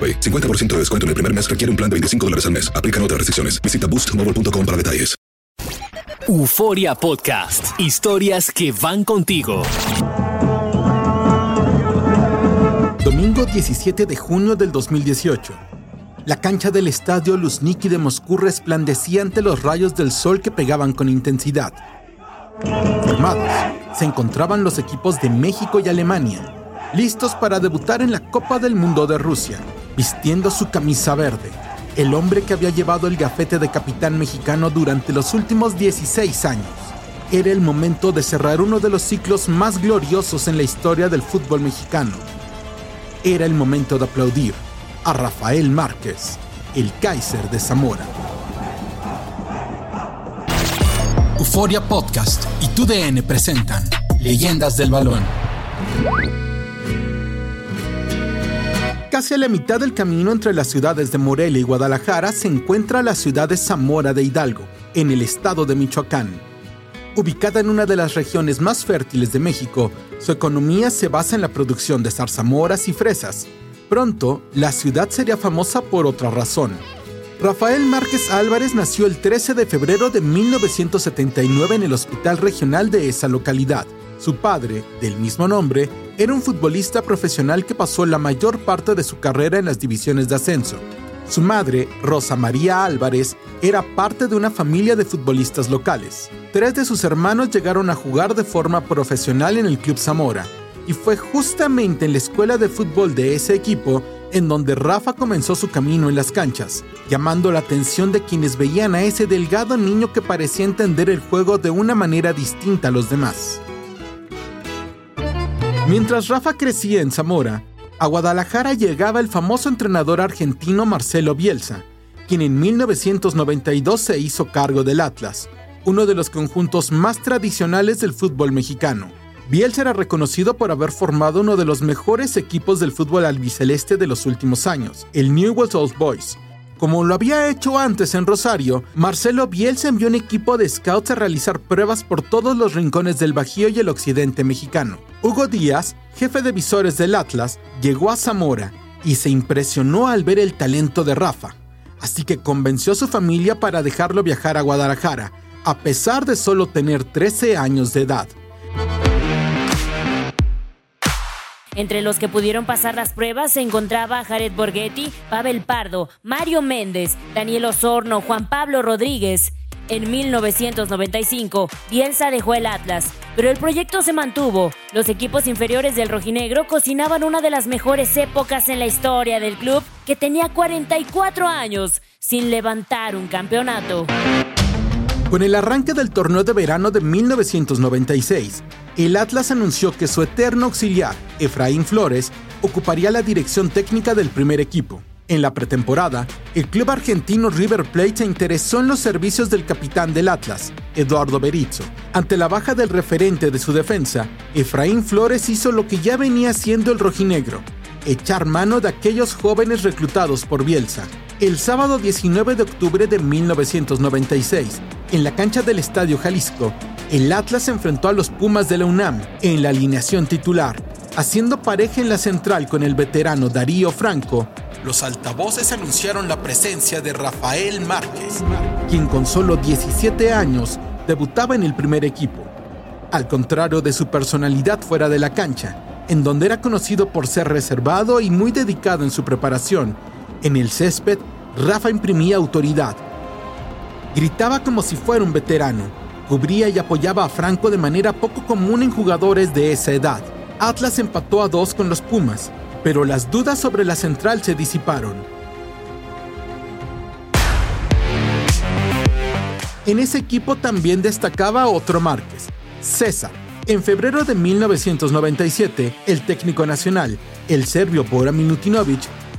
AroPay. 50% de descuento en el primer mes requiere un plan de 25 dólares al mes. Aplican otras restricciones. Visita boostmobile.com para detalles. Euforia Podcast. Historias que van contigo. Domingo 17 de junio del 2018. La cancha del estadio Luzhniki de Moscú resplandecía ante los rayos del sol que pegaban con intensidad. Formados, se encontraban los equipos de México y Alemania, listos para debutar en la Copa del Mundo de Rusia, vistiendo su camisa verde. El hombre que había llevado el gafete de capitán mexicano durante los últimos 16 años. Era el momento de cerrar uno de los ciclos más gloriosos en la historia del fútbol mexicano. Era el momento de aplaudir a Rafael Márquez, el Kaiser de Zamora. Euforia Podcast y TUDN presentan Leyendas del Balón. Casi a la mitad del camino entre las ciudades de Morelia y Guadalajara se encuentra la ciudad de Zamora de Hidalgo, en el estado de Michoacán. Ubicada en una de las regiones más fértiles de México, su economía se basa en la producción de zarzamoras y fresas. Pronto, la ciudad sería famosa por otra razón. Rafael Márquez Álvarez nació el 13 de febrero de 1979 en el hospital regional de esa localidad. Su padre, del mismo nombre, era un futbolista profesional que pasó la mayor parte de su carrera en las divisiones de ascenso. Su madre, Rosa María Álvarez, era parte de una familia de futbolistas locales. Tres de sus hermanos llegaron a jugar de forma profesional en el Club Zamora, y fue justamente en la escuela de fútbol de ese equipo en donde Rafa comenzó su camino en las canchas, llamando la atención de quienes veían a ese delgado niño que parecía entender el juego de una manera distinta a los demás. Mientras Rafa crecía en Zamora, a Guadalajara llegaba el famoso entrenador argentino Marcelo Bielsa, quien en 1992 se hizo cargo del Atlas, uno de los conjuntos más tradicionales del fútbol mexicano. Bielsa era reconocido por haber formado uno de los mejores equipos del fútbol albiceleste de los últimos años, el Newell's Old Boys. Como lo había hecho antes en Rosario, Marcelo Bielsa envió un equipo de scouts a realizar pruebas por todos los rincones del Bajío y el occidente mexicano. Hugo Díaz, jefe de visores del Atlas, llegó a Zamora y se impresionó al ver el talento de Rafa, así que convenció a su familia para dejarlo viajar a Guadalajara, a pesar de solo tener 13 años de edad. Entre los que pudieron pasar las pruebas se encontraba Jared Borghetti, Pavel Pardo, Mario Méndez, Daniel Osorno, Juan Pablo Rodríguez. En 1995, Bielsa dejó el Atlas, pero el proyecto se mantuvo. Los equipos inferiores del rojinegro cocinaban una de las mejores épocas en la historia del club, que tenía 44 años, sin levantar un campeonato. Con el arranque del torneo de verano de 1996, el Atlas anunció que su eterno auxiliar, Efraín Flores, ocuparía la dirección técnica del primer equipo. En la pretemporada, el club argentino River Plate se interesó en los servicios del capitán del Atlas, Eduardo Berizzo. Ante la baja del referente de su defensa, Efraín Flores hizo lo que ya venía haciendo el rojinegro, echar mano de aquellos jóvenes reclutados por Bielsa. El sábado 19 de octubre de 1996, en la cancha del Estadio Jalisco, el Atlas enfrentó a los Pumas de la UNAM en la alineación titular, haciendo pareja en la central con el veterano Darío Franco los altavoces anunciaron la presencia de Rafael Márquez, quien con solo 17 años debutaba en el primer equipo. Al contrario de su personalidad fuera de la cancha, en donde era conocido por ser reservado y muy dedicado en su preparación, en el césped, Rafa imprimía autoridad. Gritaba como si fuera un veterano, cubría y apoyaba a Franco de manera poco común en jugadores de esa edad. Atlas empató a dos con los Pumas, pero las dudas sobre la central se disiparon. En ese equipo también destacaba otro Márquez, César. En febrero de 1997, el técnico nacional, el serbio Bora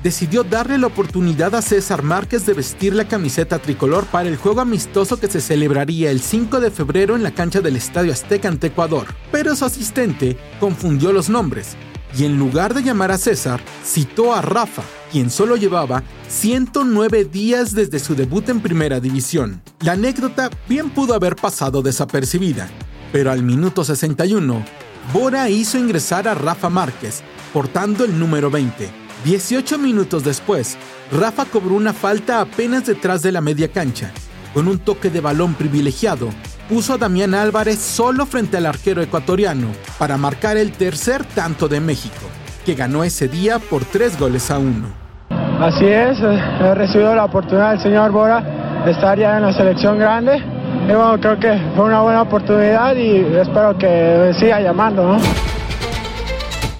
decidió darle la oportunidad a César Márquez de vestir la camiseta tricolor para el juego amistoso que se celebraría el 5 de febrero en la cancha del Estadio Azteca ante Ecuador. Pero su asistente confundió los nombres y en lugar de llamar a César, citó a Rafa, quien solo llevaba 109 días desde su debut en Primera División. La anécdota bien pudo haber pasado desapercibida, pero al minuto 61, Bora hizo ingresar a Rafa Márquez, portando el número 20. 18 minutos después, Rafa cobró una falta apenas detrás de la media cancha. Con un toque de balón privilegiado, puso a Damián Álvarez solo frente al arquero ecuatoriano para marcar el tercer tanto de México, que ganó ese día por tres goles a uno. Así es, eh, he recibido la oportunidad del señor Bora de estar ya en la selección grande. Y bueno, creo que fue una buena oportunidad y espero que siga llamando, ¿no?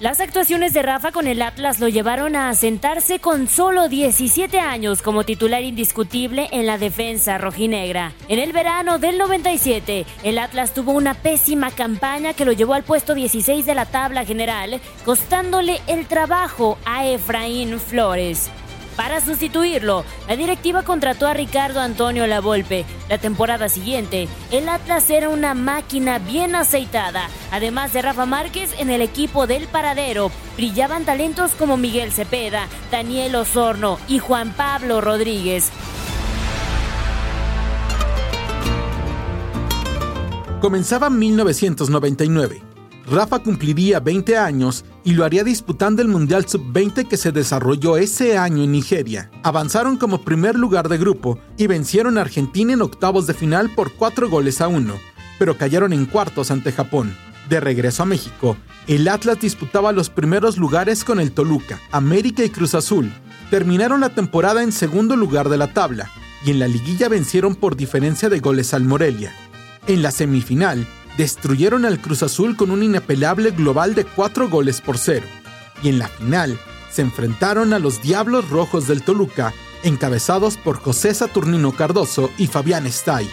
Las actuaciones de Rafa con el Atlas lo llevaron a asentarse con solo 17 años como titular indiscutible en la defensa rojinegra. En el verano del 97, el Atlas tuvo una pésima campaña que lo llevó al puesto 16 de la tabla general, costándole el trabajo a Efraín Flores. Para sustituirlo, la directiva contrató a Ricardo Antonio Lavolpe. La temporada siguiente, el Atlas era una máquina bien aceitada. Además de Rafa Márquez, en el equipo del paradero brillaban talentos como Miguel Cepeda, Daniel Osorno y Juan Pablo Rodríguez. Comenzaba 1999 Rafa cumpliría 20 años y lo haría disputando el Mundial Sub-20 que se desarrolló ese año en Nigeria. Avanzaron como primer lugar de grupo y vencieron a Argentina en octavos de final por 4 goles a 1, pero cayeron en cuartos ante Japón. De regreso a México, el Atlas disputaba los primeros lugares con el Toluca, América y Cruz Azul. Terminaron la temporada en segundo lugar de la tabla y en la liguilla vencieron por diferencia de goles al Morelia. En la semifinal, destruyeron al Cruz Azul con un inapelable global de 4 goles por cero. Y en la final, se enfrentaron a los Diablos Rojos del Toluca, encabezados por José Saturnino Cardoso y Fabián Stay.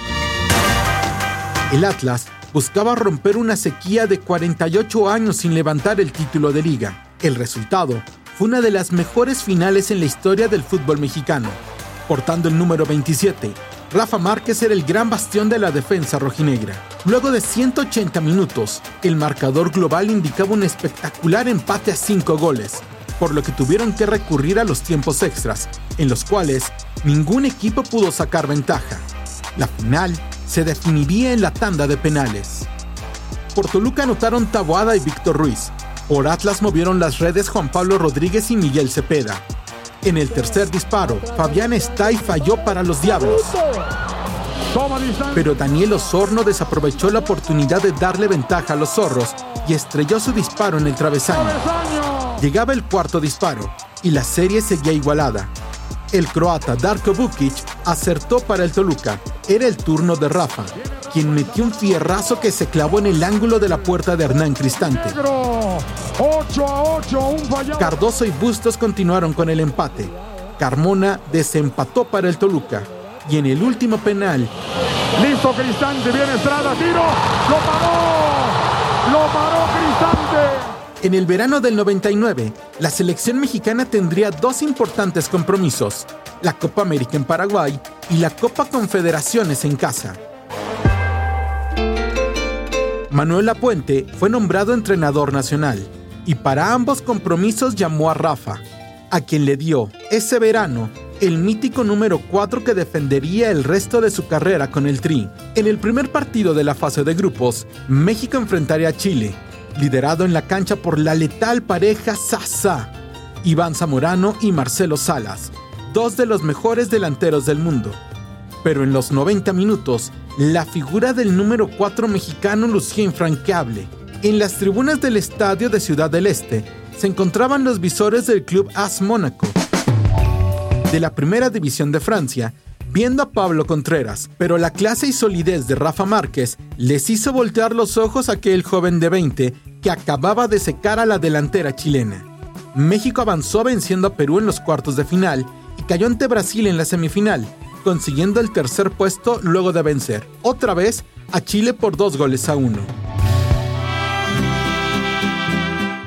El Atlas buscaba romper una sequía de 48 años sin levantar el título de liga. El resultado fue una de las mejores finales en la historia del fútbol mexicano. Portando el número 27, Rafa Márquez era el gran bastión de la defensa rojinegra. Luego de 180 minutos, el marcador global indicaba un espectacular empate a 5 goles, por lo que tuvieron que recurrir a los tiempos extras, en los cuales ningún equipo pudo sacar ventaja. La final se definiría en la tanda de penales. Por Toluca anotaron Taboada y Víctor Ruiz. Por Atlas movieron las redes Juan Pablo Rodríguez y Miguel Cepeda. En el tercer disparo, Fabián Stay falló para los Diablos. Pero Daniel Osorno desaprovechó la oportunidad de darle ventaja a los zorros y estrelló su disparo en el travesaño. Llegaba el cuarto disparo y la serie seguía igualada. El croata Darko Bukic acertó para el Toluca. Era el turno de Rafa, quien metió un fierrazo que se clavó en el ángulo de la puerta de Hernán Cristante. Cardoso y Bustos continuaron con el empate. Carmona desempató para el Toluca y en el último penal. Listo Cristante, viene Estrada, tiro, lo paró, lo paró Cristante. En el verano del 99, la selección mexicana tendría dos importantes compromisos, la Copa América en Paraguay y la Copa Confederaciones en casa. Manuel Lapuente fue nombrado entrenador nacional y para ambos compromisos llamó a Rafa, a quien le dio ese verano el mítico número 4 que defendería el resto de su carrera con el Tri. En el primer partido de la fase de grupos, México enfrentaría a Chile, liderado en la cancha por la letal pareja Sasa, Iván Zamorano y Marcelo Salas, dos de los mejores delanteros del mundo. Pero en los 90 minutos, la figura del número 4 mexicano lucía infranqueable. En las tribunas del estadio de Ciudad del Este se encontraban los visores del club AS Mónaco, de la primera división de Francia, viendo a Pablo Contreras, pero la clase y solidez de Rafa Márquez les hizo voltear los ojos a aquel joven de 20 que acababa de secar a la delantera chilena. México avanzó venciendo a Perú en los cuartos de final y cayó ante Brasil en la semifinal, consiguiendo el tercer puesto luego de vencer, otra vez, a Chile por dos goles a uno.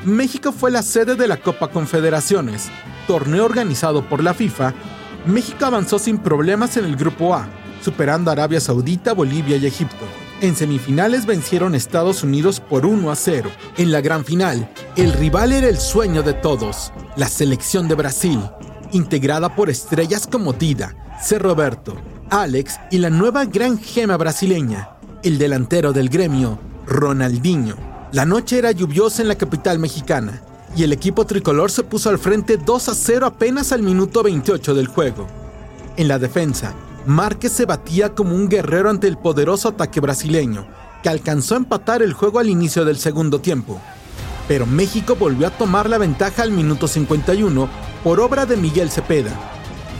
México fue la sede de la Copa Confederaciones, torneo organizado por la FIFA, México avanzó sin problemas en el Grupo A, superando a Arabia Saudita, Bolivia y Egipto. En semifinales vencieron Estados Unidos por 1 a 0. En la gran final, el rival era el sueño de todos, la selección de Brasil, integrada por estrellas como Dida, C. Roberto, Alex y la nueva gran gema brasileña, el delantero del gremio, Ronaldinho. La noche era lluviosa en la capital mexicana y el equipo tricolor se puso al frente 2 a 0 apenas al minuto 28 del juego. En la defensa, Márquez se batía como un guerrero ante el poderoso ataque brasileño, que alcanzó a empatar el juego al inicio del segundo tiempo. Pero México volvió a tomar la ventaja al minuto 51 por obra de Miguel Cepeda.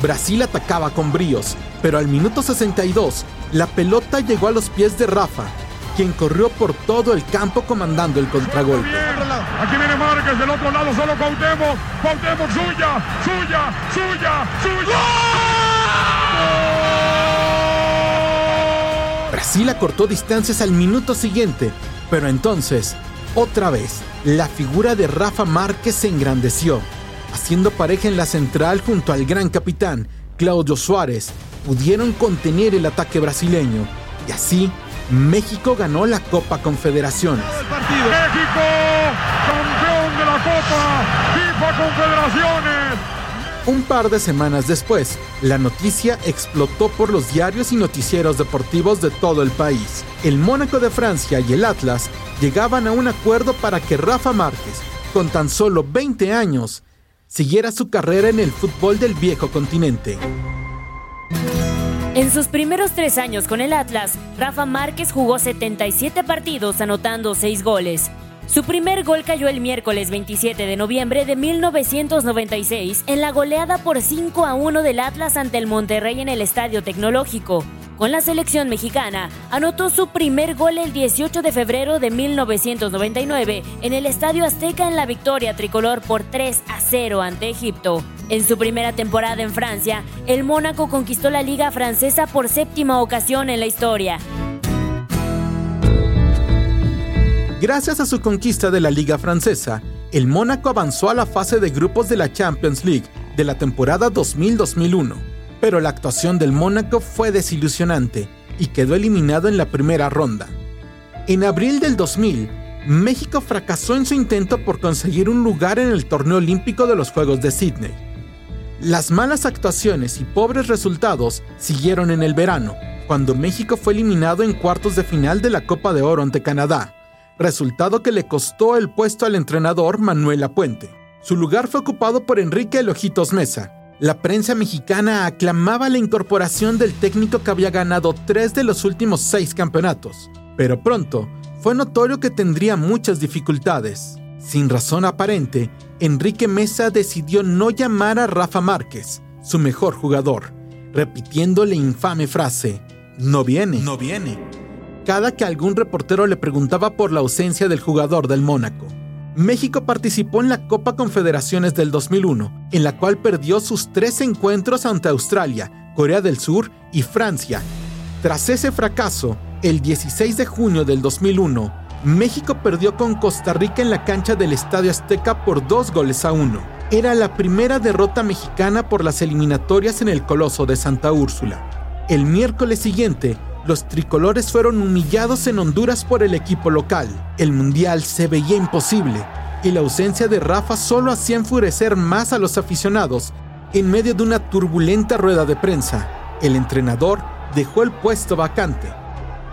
Brasil atacaba con bríos, pero al minuto 62 la pelota llegó a los pies de Rafa, quien corrió por todo el campo comandando el contragolpe. Aquí viene Márquez, del otro lado solo Cuauhtémoc. Cuauhtémoc, suya, suya, suya, suya. Brasil acortó distancias al minuto siguiente, pero entonces, otra vez, la figura de Rafa Márquez se engrandeció, haciendo pareja en la central junto al gran capitán, Claudio Suárez, pudieron contener el ataque brasileño y así México ganó la Copa Confederaciones. México, campeón de la Copa FIFA Confederaciones. Un par de semanas después, la noticia explotó por los diarios y noticieros deportivos de todo el país. El Mónaco de Francia y el Atlas llegaban a un acuerdo para que Rafa Márquez, con tan solo 20 años, siguiera su carrera en el fútbol del viejo continente. En sus primeros tres años con el Atlas, Rafa Márquez jugó 77 partidos anotando 6 goles. Su primer gol cayó el miércoles 27 de noviembre de 1996 en la goleada por 5 a 1 del Atlas ante el Monterrey en el Estadio Tecnológico. Con la selección mexicana, anotó su primer gol el 18 de febrero de 1999 en el Estadio Azteca en la victoria tricolor por 3 a 0 ante Egipto. En su primera temporada en Francia, el Mónaco conquistó la liga francesa por séptima ocasión en la historia. Gracias a su conquista de la Liga Francesa, el Mónaco avanzó a la fase de grupos de la Champions League de la temporada 2000-2001. Pero la actuación del Mónaco fue desilusionante y quedó eliminado en la primera ronda. En abril del 2000, México fracasó en su intento por conseguir un lugar en el torneo olímpico de los Juegos de Sydney. Las malas actuaciones y pobres resultados siguieron en el verano, cuando México fue eliminado en cuartos de final de la Copa de Oro ante Canadá, resultado que le costó el puesto al entrenador Manuel Apuente. Su lugar fue ocupado por Enrique Elojitos Mesa. La prensa mexicana aclamaba la incorporación del técnico que había ganado tres de los últimos seis campeonatos, pero pronto fue notorio que tendría muchas dificultades. Sin razón aparente, Enrique Mesa decidió no llamar a Rafa Márquez, su mejor jugador, repitiendo la infame frase, no viene. No viene cada que algún reportero le preguntaba por la ausencia del jugador del Mónaco. México participó en la Copa Confederaciones del 2001, en la cual perdió sus tres encuentros ante Australia, Corea del Sur y Francia. Tras ese fracaso, el 16 de junio del 2001, México perdió con Costa Rica en la cancha del Estadio Azteca por dos goles a uno. Era la primera derrota mexicana por las eliminatorias en el Coloso de Santa Úrsula. El miércoles siguiente, los tricolores fueron humillados en Honduras por el equipo local. El mundial se veía imposible y la ausencia de Rafa solo hacía enfurecer más a los aficionados en medio de una turbulenta rueda de prensa. El entrenador dejó el puesto vacante.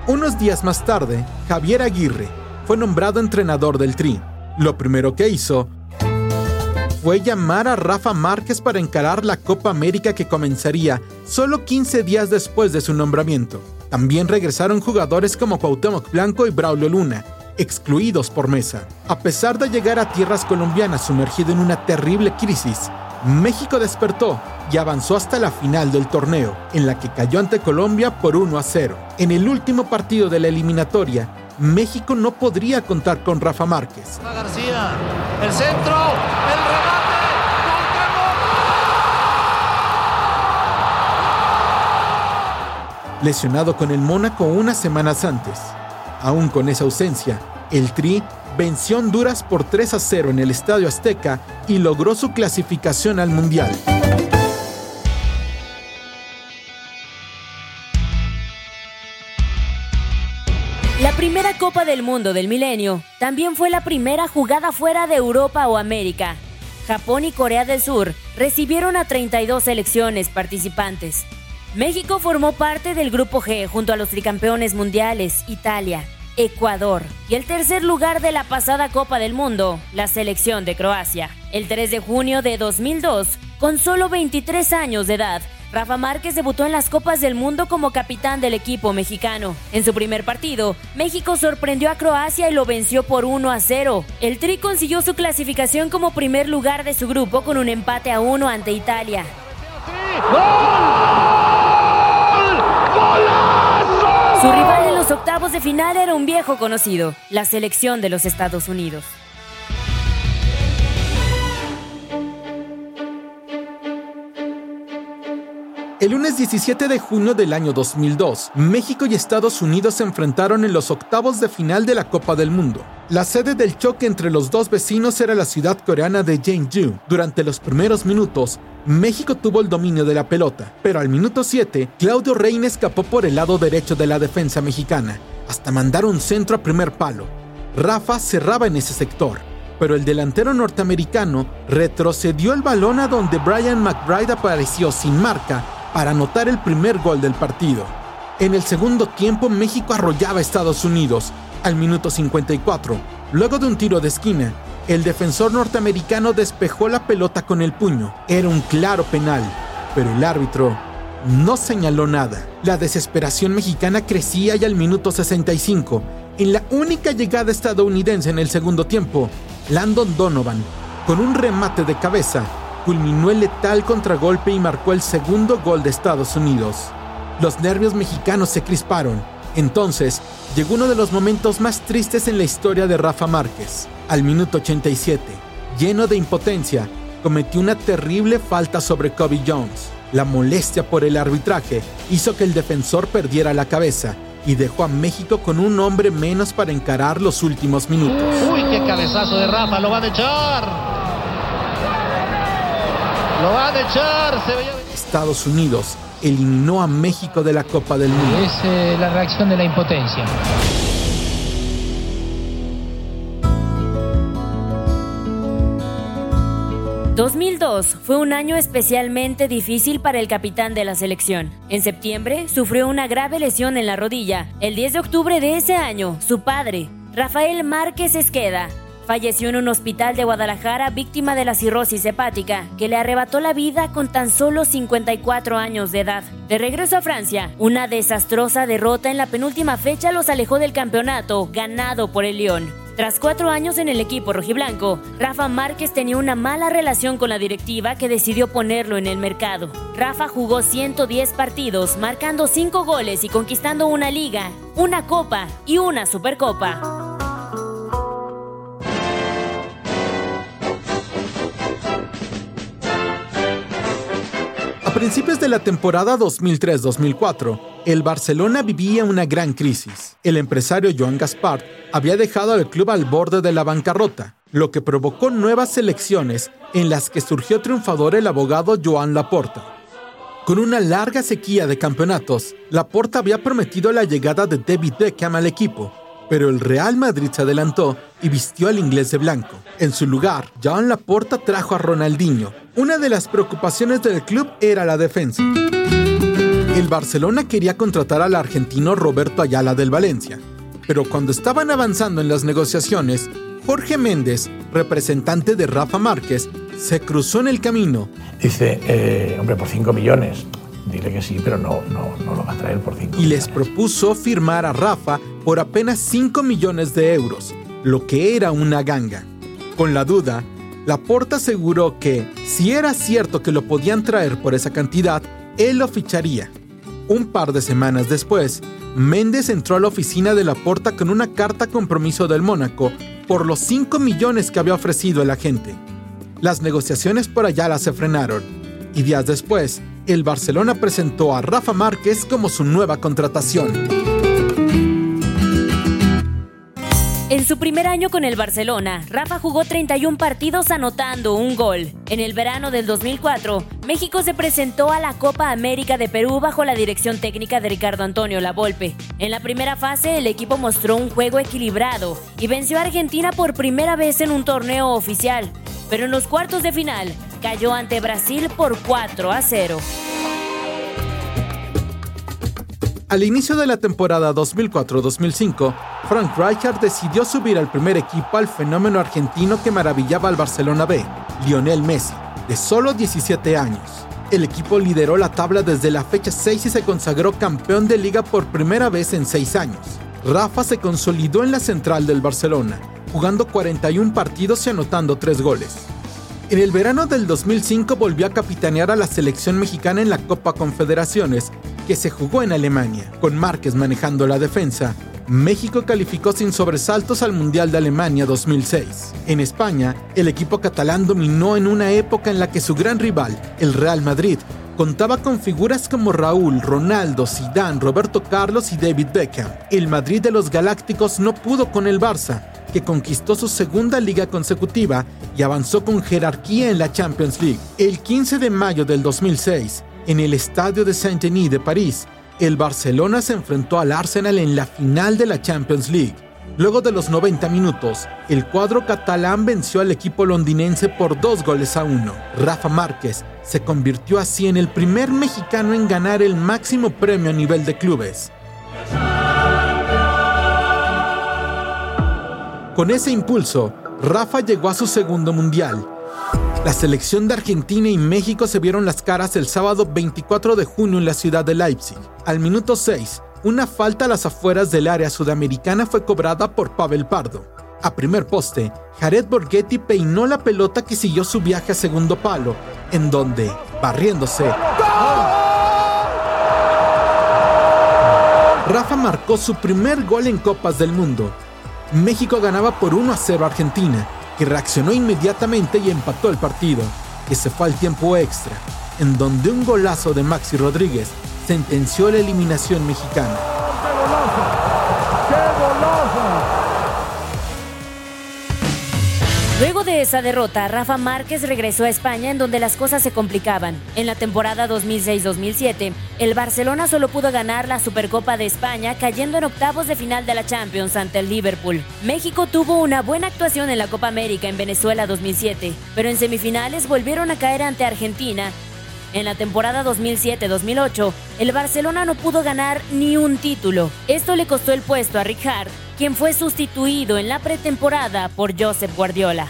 Unos días más tarde, Javier Aguirre fue nombrado entrenador del Tri. Lo primero que hizo fue llamar a Rafa Márquez para encarar la Copa América que comenzaría solo 15 días después de su nombramiento. También regresaron jugadores como Cuauhtémoc Blanco y Braulio Luna, excluidos por Mesa. A pesar de llegar a tierras colombianas sumergido en una terrible crisis, México despertó y avanzó hasta la final del torneo, en la que cayó ante Colombia por 1 a 0. En el último partido de la eliminatoria, México no podría contar con Rafa Márquez. García, el centro, el remate, Lesionado con el Mónaco unas semanas antes. Aún con esa ausencia, el Tri venció Honduras por 3 a 0 en el Estadio Azteca y logró su clasificación al Mundial. Primera Copa del Mundo del milenio también fue la primera jugada fuera de Europa o América. Japón y Corea del Sur recibieron a 32 selecciones participantes. México formó parte del Grupo G junto a los tricampeones mundiales Italia, Ecuador y el tercer lugar de la pasada Copa del Mundo, la selección de Croacia. El 3 de junio de 2002, con solo 23 años de edad, Rafa Márquez debutó en las Copas del Mundo como capitán del equipo mexicano. En su primer partido, México sorprendió a Croacia y lo venció por 1 a 0. El Tri consiguió su clasificación como primer lugar de su grupo con un empate a 1 ante Italia. Su rival octavos de final era un viejo conocido, la selección de los Estados Unidos. El lunes 17 de junio del año 2002, México y Estados Unidos se enfrentaron en los octavos de final de la Copa del Mundo. La sede del choque entre los dos vecinos era la ciudad coreana de Jeonju. Durante los primeros minutos, México tuvo el dominio de la pelota, pero al minuto 7, Claudio Reina escapó por el lado derecho de la defensa mexicana, hasta mandar un centro a primer palo. Rafa cerraba en ese sector, pero el delantero norteamericano retrocedió el balón a donde Brian McBride apareció sin marca para anotar el primer gol del partido. En el segundo tiempo México arrollaba a Estados Unidos al minuto 54. Luego de un tiro de esquina, el defensor norteamericano despejó la pelota con el puño. Era un claro penal, pero el árbitro no señaló nada. La desesperación mexicana crecía y al minuto 65, en la única llegada estadounidense en el segundo tiempo, Landon Donovan, con un remate de cabeza, culminó el letal contragolpe y marcó el segundo gol de Estados Unidos. Los nervios mexicanos se crisparon. Entonces, llegó uno de los momentos más tristes en la historia de Rafa Márquez. Al minuto 87, lleno de impotencia, cometió una terrible falta sobre Kobe Jones. La molestia por el arbitraje hizo que el defensor perdiera la cabeza y dejó a México con un hombre menos para encarar los últimos minutos. Uy, qué cabezazo de Rafa, lo van a echar. Lo van a echar, se veía... Estados Unidos eliminó a México de la Copa del Mundo. Es eh, la reacción de la impotencia. ...2002 fue un año especialmente difícil para el capitán de la selección. En septiembre sufrió una grave lesión en la rodilla. El 10 de octubre de ese año, su padre, Rafael Márquez Esqueda, falleció en un hospital de Guadalajara víctima de la cirrosis hepática, que le arrebató la vida con tan solo 54 años de edad. De regreso a Francia, una desastrosa derrota en la penúltima fecha los alejó del campeonato, ganado por el Lyon. Tras cuatro años en el equipo rojiblanco, Rafa Márquez tenía una mala relación con la directiva que decidió ponerlo en el mercado. Rafa jugó 110 partidos, marcando 5 goles y conquistando una liga, una copa y una supercopa. A principios de la temporada 2003-2004, el Barcelona vivía una gran crisis. El empresario Joan Gaspar había dejado al club al borde de la bancarrota, lo que provocó nuevas elecciones en las que surgió triunfador el abogado Joan Laporta. Con una larga sequía de campeonatos, Laporta había prometido la llegada de David Beckham al equipo, pero el Real Madrid se adelantó y vistió al inglés de blanco. En su lugar, Joan Laporta trajo a Ronaldinho. Una de las preocupaciones del club era la defensa. El Barcelona quería contratar al argentino Roberto Ayala del Valencia, pero cuando estaban avanzando en las negociaciones, Jorge Méndez, representante de Rafa Márquez, se cruzó en el camino. Dice, eh, hombre, por 5 millones. Dile que sí, pero no, no, no lo va a traer por 5 Y les propuso firmar a Rafa por apenas 5 millones de euros, lo que era una ganga. Con la duda, Laporta aseguró que, si era cierto que lo podían traer por esa cantidad, él lo ficharía. Un par de semanas después, Méndez entró a la oficina de Laporta con una carta compromiso del Mónaco por los 5 millones que había ofrecido el agente. Las negociaciones por Ayala se frenaron y días después, el Barcelona presentó a Rafa Márquez como su nueva contratación. En su primer año con el Barcelona, Rafa jugó 31 partidos anotando un gol. En el verano del 2004, México se presentó a la Copa América de Perú bajo la dirección técnica de Ricardo Antonio Lavolpe. En la primera fase, el equipo mostró un juego equilibrado y venció a Argentina por primera vez en un torneo oficial. Pero en los cuartos de final, cayó ante Brasil por 4 a 0. Al inicio de la temporada 2004-2005, Frank Rijkaard decidió subir al primer equipo al fenómeno argentino que maravillaba al Barcelona B, Lionel Messi, de solo 17 años. El equipo lideró la tabla desde la fecha 6 y se consagró campeón de liga por primera vez en 6 años. Rafa se consolidó en la central del Barcelona, jugando 41 partidos y anotando 3 goles. En el verano del 2005 volvió a capitanear a la selección mexicana en la Copa Confederaciones, que se jugó en Alemania. Con Márquez manejando la defensa, México calificó sin sobresaltos al Mundial de Alemania 2006. En España, el equipo catalán dominó en una época en la que su gran rival, el Real Madrid, contaba con figuras como Raúl, Ronaldo, Zidane, Roberto Carlos y David Beckham. El Madrid de los Galácticos no pudo con el Barça, que conquistó su segunda liga consecutiva y avanzó con jerarquía en la Champions League. El 15 de mayo del 2006, en el Estadio de Saint-Denis de París, el Barcelona se enfrentó al Arsenal en la final de la Champions League. Luego de los 90 minutos, el cuadro catalán venció al equipo londinense por dos goles a uno. Rafa Márquez se convirtió así en el primer mexicano en ganar el máximo premio a nivel de clubes. Con ese impulso, Rafa llegó a su segundo mundial. La selección de Argentina y México se vieron las caras el sábado 24 de junio en la ciudad de Leipzig. Al minuto 6, una falta a las afueras del área sudamericana fue cobrada por Pavel Pardo. A primer poste, Jared Borghetti peinó la pelota que siguió su viaje a segundo palo, en donde, barriéndose, Rafa marcó su primer gol en Copas del Mundo México ganaba por 1 a 0 a Argentina, que reaccionó inmediatamente y empató el partido, que se fue al tiempo extra, en donde un golazo de Maxi Rodríguez sentenció la eliminación mexicana. Luego de esa derrota, Rafa Márquez regresó a España en donde las cosas se complicaban. En la temporada 2006-2007, el Barcelona solo pudo ganar la Supercopa de España cayendo en octavos de final de la Champions ante el Liverpool. México tuvo una buena actuación en la Copa América en Venezuela 2007, pero en semifinales volvieron a caer ante Argentina en la temporada 2007-2008, el Barcelona no pudo ganar ni un título. Esto le costó el puesto a Rijkaard, quien fue sustituido en la pretemporada por Josep Guardiola.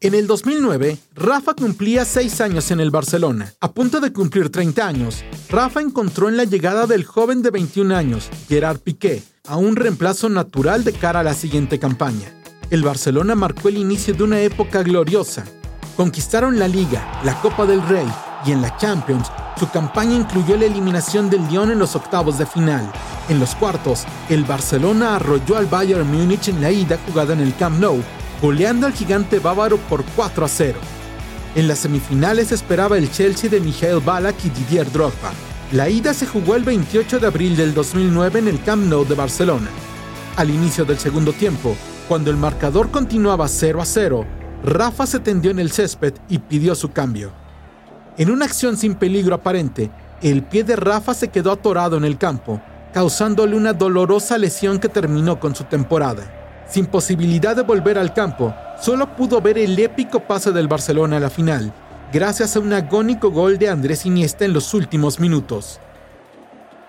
En el 2009, Rafa cumplía 6 años en el Barcelona. A punto de cumplir 30 años, Rafa encontró en la llegada del joven de 21 años, Gerard Piqué, a un reemplazo natural de cara a la siguiente campaña. El Barcelona marcó el inicio de una época gloriosa, Conquistaron la Liga, la Copa del Rey y en la Champions, su campaña incluyó la eliminación del Lyon en los octavos de final. En los cuartos, el Barcelona arrolló al Bayern Múnich en la ida jugada en el Camp Nou, goleando al gigante bávaro por 4 a 0. En las semifinales esperaba el Chelsea de Michael Ballack y Didier Drogba. La ida se jugó el 28 de abril del 2009 en el Camp Nou de Barcelona. Al inicio del segundo tiempo, cuando el marcador continuaba 0 a 0, Rafa se tendió en el césped y pidió su cambio. En una acción sin peligro aparente, el pie de Rafa se quedó atorado en el campo, causándole una dolorosa lesión que terminó con su temporada. Sin posibilidad de volver al campo, solo pudo ver el épico pase del Barcelona a la final, gracias a un agónico gol de Andrés Iniesta en los últimos minutos.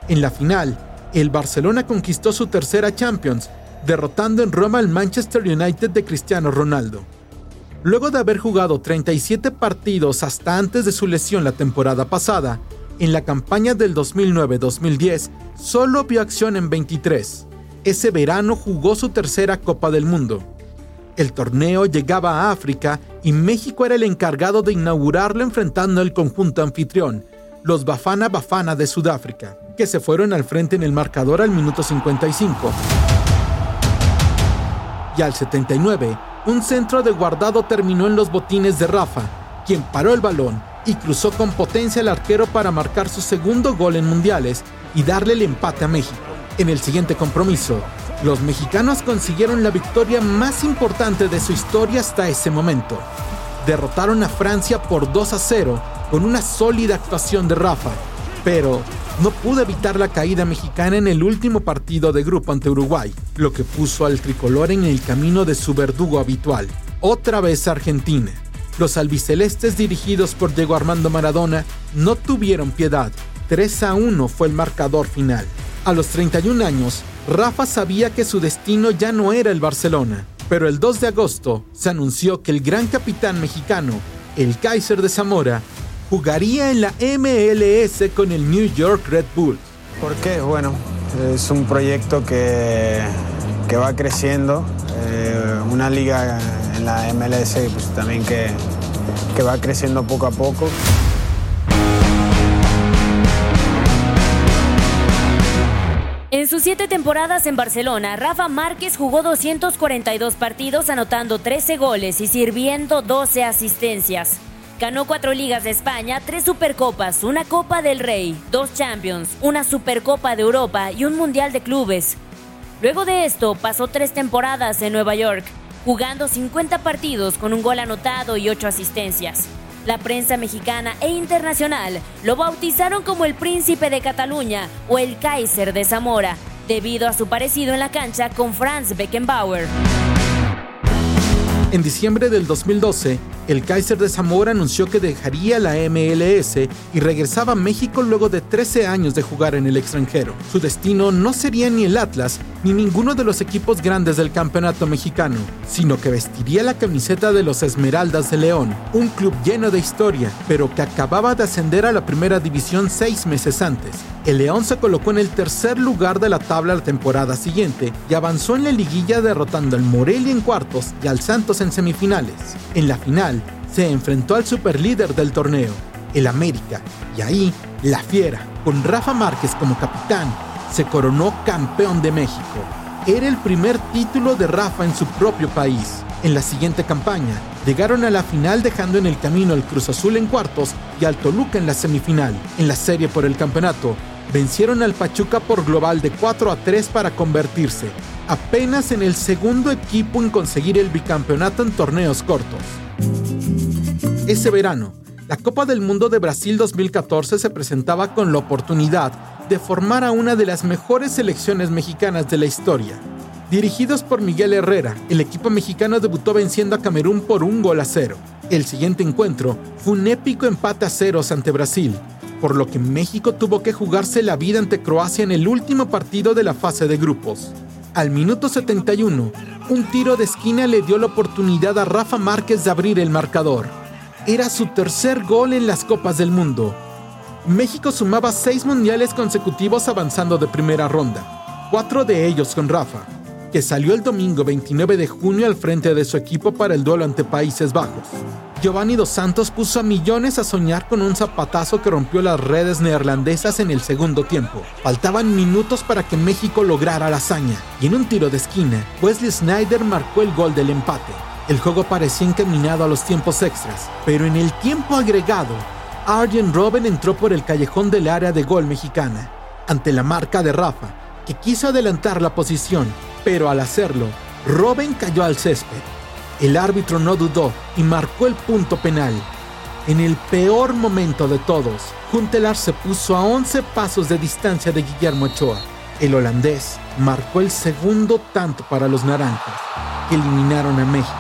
En la final, el Barcelona conquistó su tercera Champions, derrotando en Roma al Manchester United de Cristiano Ronaldo. Luego de haber jugado 37 partidos hasta antes de su lesión la temporada pasada, en la campaña del 2009-2010 solo vio acción en 23 ese verano jugó su tercera Copa del Mundo. El torneo llegaba a África y México era el encargado de inaugurarlo enfrentando al conjunto anfitrión, los Bafana Bafana de Sudáfrica, que se fueron al frente en el marcador al minuto 55. Y al 79, un centro de guardado terminó en los botines de Rafa, quien paró el balón y cruzó con potencia al arquero para marcar su segundo gol en mundiales y darle el empate a México. En el siguiente compromiso, los mexicanos consiguieron la victoria más importante de su historia hasta ese momento. Derrotaron a Francia por 2 a 0 con una sólida actuación de Rafa, pero no pudo evitar la caída mexicana en el último partido de grupo ante Uruguay, lo que puso al tricolor en el camino de su verdugo habitual, otra vez Argentina. Los albicelestes dirigidos por Diego Armando Maradona no tuvieron piedad. 3 a 1 fue el marcador final. A los 31 años, Rafa sabía que su destino ya no era el Barcelona, pero el 2 de agosto se anunció que el gran capitán mexicano, el Kaiser de Zamora, jugaría en la MLS con el New York Red Bull. ¿Por qué? Bueno, es un proyecto que, que va creciendo, eh, una liga en la MLS pues, también que, que va creciendo poco a poco. En sus siete temporadas en Barcelona, Rafa Márquez jugó 242 partidos anotando 13 goles y sirviendo 12 asistencias. Ganó cuatro ligas de España, tres Supercopas, una Copa del Rey, dos Champions, una Supercopa de Europa y un Mundial de Clubes. Luego de esto, pasó tres temporadas en Nueva York, jugando 50 partidos con un gol anotado y ocho asistencias. La prensa mexicana e internacional lo bautizaron como el príncipe de Cataluña o el Kaiser de Zamora, debido a su parecido en la cancha con Franz Beckenbauer. En diciembre del 2012, el Kaiser de Zamora anunció que dejaría la MLS y regresaba a México luego de 13 años de jugar en el extranjero. Su destino no sería ni el Atlas ni ninguno de los equipos grandes del campeonato mexicano, sino que vestiría la camiseta de los Esmeraldas de León, un club lleno de historia, pero que acababa de ascender a la primera división seis meses antes. El León se colocó en el tercer lugar de la tabla la temporada siguiente y avanzó en la liguilla derrotando al Morelia en cuartos y al Santos en semifinales. En la final, se enfrentó al superlíder del torneo, el América, y ahí la Fiera, con Rafa Márquez como capitán, se coronó campeón de México. Era el primer título de Rafa en su propio país. En la siguiente campaña, llegaron a la final dejando en el camino al Cruz Azul en cuartos y al Toluca en la semifinal. En la serie por el campeonato, vencieron al Pachuca por global de 4 a 3 para convertirse apenas en el segundo equipo en conseguir el bicampeonato en torneos cortos. Ese verano, la Copa del Mundo de Brasil 2014 se presentaba con la oportunidad de formar a una de las mejores selecciones mexicanas de la historia. Dirigidos por Miguel Herrera, el equipo mexicano debutó venciendo a Camerún por un gol a cero. El siguiente encuentro fue un épico empate a ceros ante Brasil, por lo que México tuvo que jugarse la vida ante Croacia en el último partido de la fase de grupos. Al minuto 71, un tiro de esquina le dio la oportunidad a Rafa Márquez de abrir el marcador. Era su tercer gol en las Copas del Mundo. México sumaba seis mundiales consecutivos avanzando de primera ronda, cuatro de ellos con Rafa, que salió el domingo 29 de junio al frente de su equipo para el duelo ante Países Bajos. Giovanni Dos Santos puso a millones a soñar con un zapatazo que rompió las redes neerlandesas en el segundo tiempo. Faltaban minutos para que México lograra la hazaña, y en un tiro de esquina, Wesley Snyder marcó el gol del empate. El juego parecía encaminado a los tiempos extras, pero en el tiempo agregado, Arjen Robben entró por el callejón del área de gol mexicana, ante la marca de Rafa, que quiso adelantar la posición, pero al hacerlo, Robben cayó al césped. El árbitro no dudó y marcó el punto penal. En el peor momento de todos, Juntelar se puso a 11 pasos de distancia de Guillermo Ochoa. El holandés marcó el segundo tanto para los naranjas, que eliminaron a México.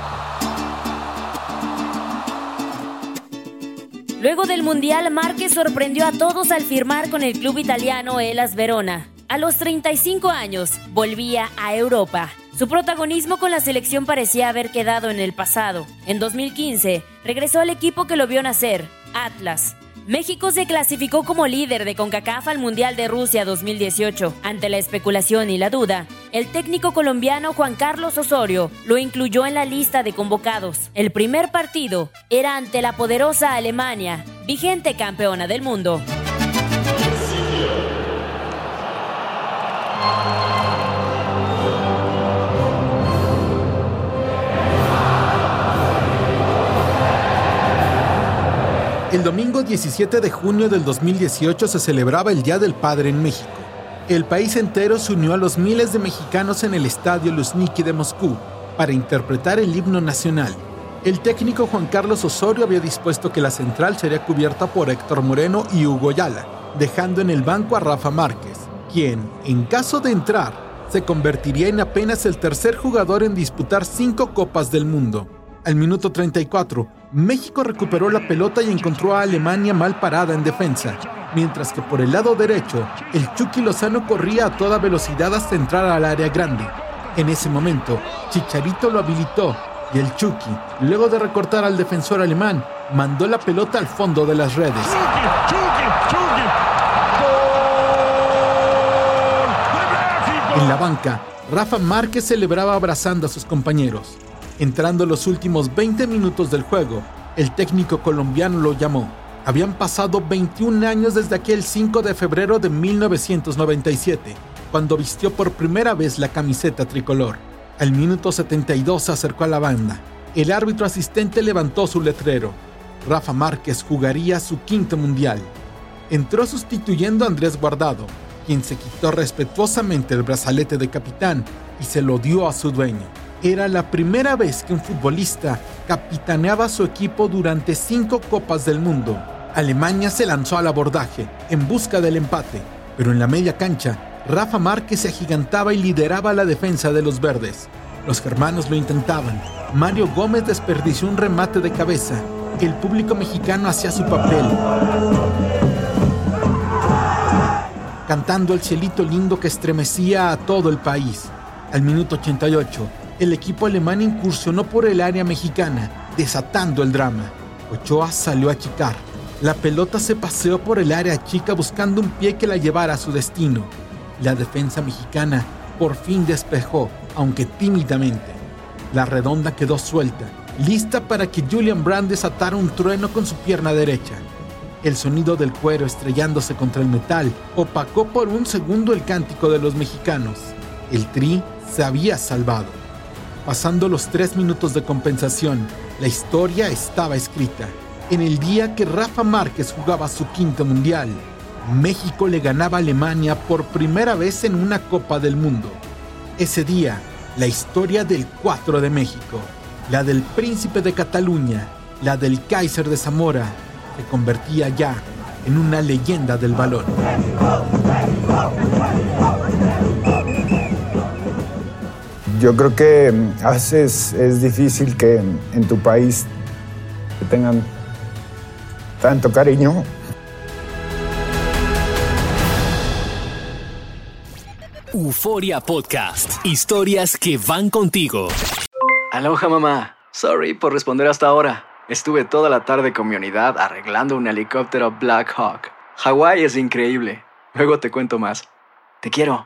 Luego del Mundial, Márquez sorprendió a todos al firmar con el club italiano Elas Verona. A los 35 años, volvía a Europa. Su protagonismo con la selección parecía haber quedado en el pasado. En 2015, regresó al equipo que lo vio nacer, Atlas. México se clasificó como líder de CONCACAF al Mundial de Rusia 2018. Ante la especulación y la duda, el técnico colombiano Juan Carlos Osorio lo incluyó en la lista de convocados. El primer partido era ante la poderosa Alemania, vigente campeona del mundo. El domingo 17 de junio del 2018 se celebraba el Día del Padre en México. El país entero se unió a los miles de mexicanos en el estadio Luzhniki de Moscú para interpretar el himno nacional. El técnico Juan Carlos Osorio había dispuesto que la central sería cubierta por Héctor Moreno y Hugo Yala, dejando en el banco a Rafa Márquez, quien, en caso de entrar, se convertiría en apenas el tercer jugador en disputar cinco Copas del Mundo. Al minuto 34, México recuperó la pelota y encontró a Alemania mal parada en defensa, mientras que por el lado derecho, el Chucky Lozano corría a toda velocidad hasta entrar al área grande. En ese momento, Chicharito lo habilitó y el Chucky, luego de recortar al defensor alemán, mandó la pelota al fondo de las redes. En la banca, Rafa Márquez celebraba abrazando a sus compañeros. Entrando los últimos 20 minutos del juego, el técnico colombiano lo llamó. Habían pasado 21 años desde aquel 5 de febrero de 1997, cuando vistió por primera vez la camiseta tricolor. Al minuto 72 se acercó a la banda. El árbitro asistente levantó su letrero. Rafa Márquez jugaría su quinto mundial. Entró sustituyendo a Andrés Guardado, quien se quitó respetuosamente el brazalete de capitán y se lo dio a su dueño. Era la primera vez que un futbolista capitaneaba su equipo durante cinco Copas del Mundo. Alemania se lanzó al abordaje en busca del empate, pero en la media cancha, Rafa Márquez se agigantaba y lideraba la defensa de los verdes. Los germanos lo intentaban. Mario Gómez desperdició un remate de cabeza. El público mexicano hacía su papel. Cantando el cielito lindo que estremecía a todo el país. Al minuto 88, el equipo alemán incursionó por el área mexicana, desatando el drama. Ochoa salió a achicar. La pelota se paseó por el área chica buscando un pie que la llevara a su destino. La defensa mexicana por fin despejó, aunque tímidamente. La redonda quedó suelta, lista para que Julian Brand desatara un trueno con su pierna derecha. El sonido del cuero estrellándose contra el metal opacó por un segundo el cántico de los mexicanos. El tri se había salvado. Pasando los tres minutos de compensación, la historia estaba escrita. En el día que Rafa Márquez jugaba su quinto mundial, México le ganaba a Alemania por primera vez en una Copa del Mundo. Ese día, la historia del 4 de México, la del Príncipe de Cataluña, la del Kaiser de Zamora, se convertía ya en una leyenda del balón. Yo creo que a veces es difícil que en tu país te tengan tanto cariño. Euforia Podcast. Historias que van contigo. Aloha mamá. Sorry por responder hasta ahora. Estuve toda la tarde con mi unidad arreglando un helicóptero Black Hawk. Hawái es increíble. Luego te cuento más. Te quiero.